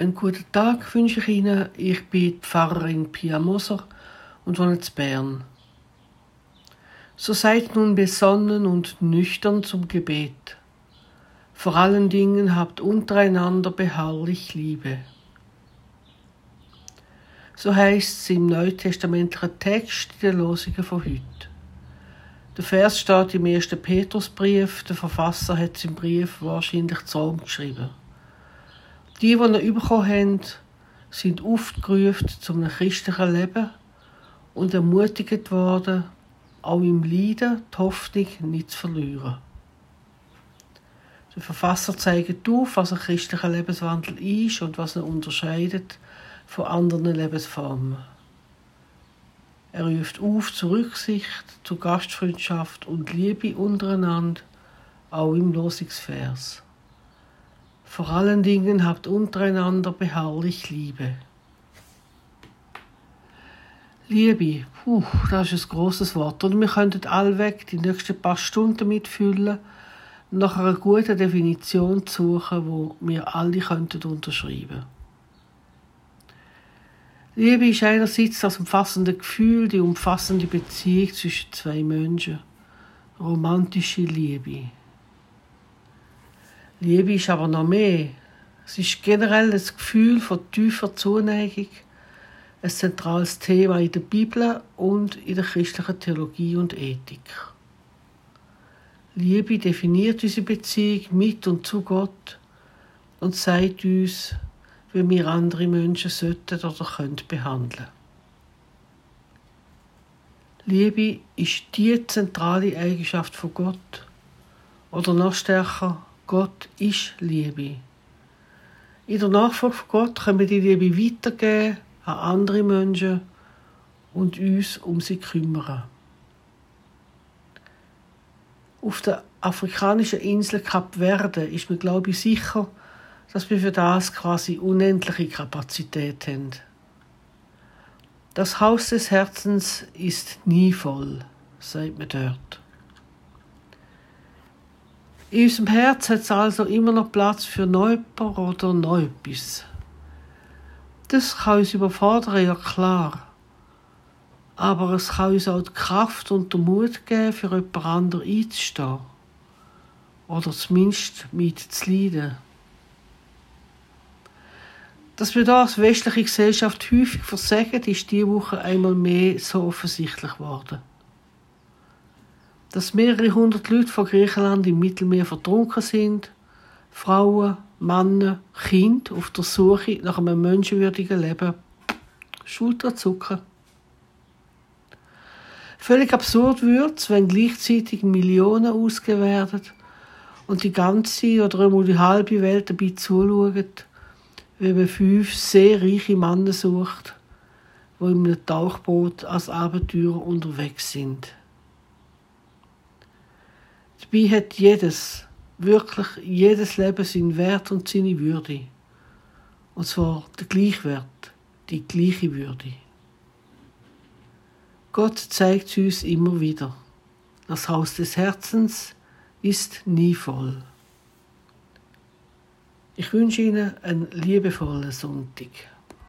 Einen guten Tag wünsche ich Ihnen. Ich bin Pfarrerin Pia Moser und wohne in Bern. So seid nun besonnen und nüchtern zum Gebet. Vor allen Dingen habt untereinander beharrlich Liebe. So heißt es im neutestamentlichen Text den Losungen von heute. Der Vers steht im ersten Petrusbrief. Der Verfasser hat es im Brief wahrscheinlich zu Rom geschrieben. Die, die ihn bekommen haben, sind aufgerufen zu einem christlichen Leben und ermutigt worden, auch im Leiden die Hoffnung nicht zu verlieren. Der Verfasser zeigt auf, was ein christlicher Lebenswandel ist und was ihn unterscheidet von anderen Lebensformen. Er ruft auf zu Rücksicht, zu Gastfreundschaft und Liebe untereinander, auch im Losungsvers. Vor allen Dingen habt untereinander beharrlich Liebe. Liebe, puh, das ist ein grosses Wort. Und wir könnten allweg die nächsten paar Stunden damit füllen, nach einer guten Definition zu suchen, wo wir alle könnten unterschreiben Liebe ist einerseits das umfassende Gefühl, die umfassende Beziehung zwischen zwei Menschen. Romantische Liebe. Liebe ist aber noch mehr. Es ist generell das Gefühl von tiefer Zuneigung, ein zentrales Thema in der Bibel und in der christlichen Theologie und Ethik. Liebe definiert unsere Beziehung mit und zu Gott und sagt uns, wie wir andere Menschen sollten oder können behandeln. Liebe ist die zentrale Eigenschaft von Gott. Oder noch stärker, Gott ist Liebe. In der Nachfolge von Gott können wir die Liebe weitergeben an andere Menschen und uns um sie kümmern. Auf der afrikanischen Insel Kap Verde ist mir, glaube ich, sicher, dass wir für das quasi unendliche Kapazität haben. Das Haus des Herzens ist nie voll, sagt man dort. In unserem Herz hat es also immer noch Platz für Neuper oder Neupis. Das kann uns überfordern, ja klar. Aber es kann uns auch die Kraft und den Mut geben, für jemand anderen einzustehen. Oder zumindest mit zu leiden. Dass wir das als westliche Gesellschaft häufig versagen, ist diese Woche einmal mehr so offensichtlich geworden dass mehrere hundert Leute von Griechenland im Mittelmeer vertrunken sind. Frauen, Männer, Kinder auf der Suche nach einem menschenwürdigen Leben. Schulterzucken. Völlig absurd wird es, wenn gleichzeitig Millionen ausgegeben werden und die ganze oder einmal die halbe Welt dabei zuschaut, wie man fünf sehr reiche Männer sucht, die in einem Tauchboot als Abenteurer unterwegs sind. Dabei hat jedes, wirklich jedes Leben seinen Wert und seine Würde. Und zwar der Gleichwert, die gleiche Würde. Gott zeigt es uns immer wieder. Das Haus des Herzens ist nie voll. Ich wünsche Ihnen einen liebevollen Sonntag.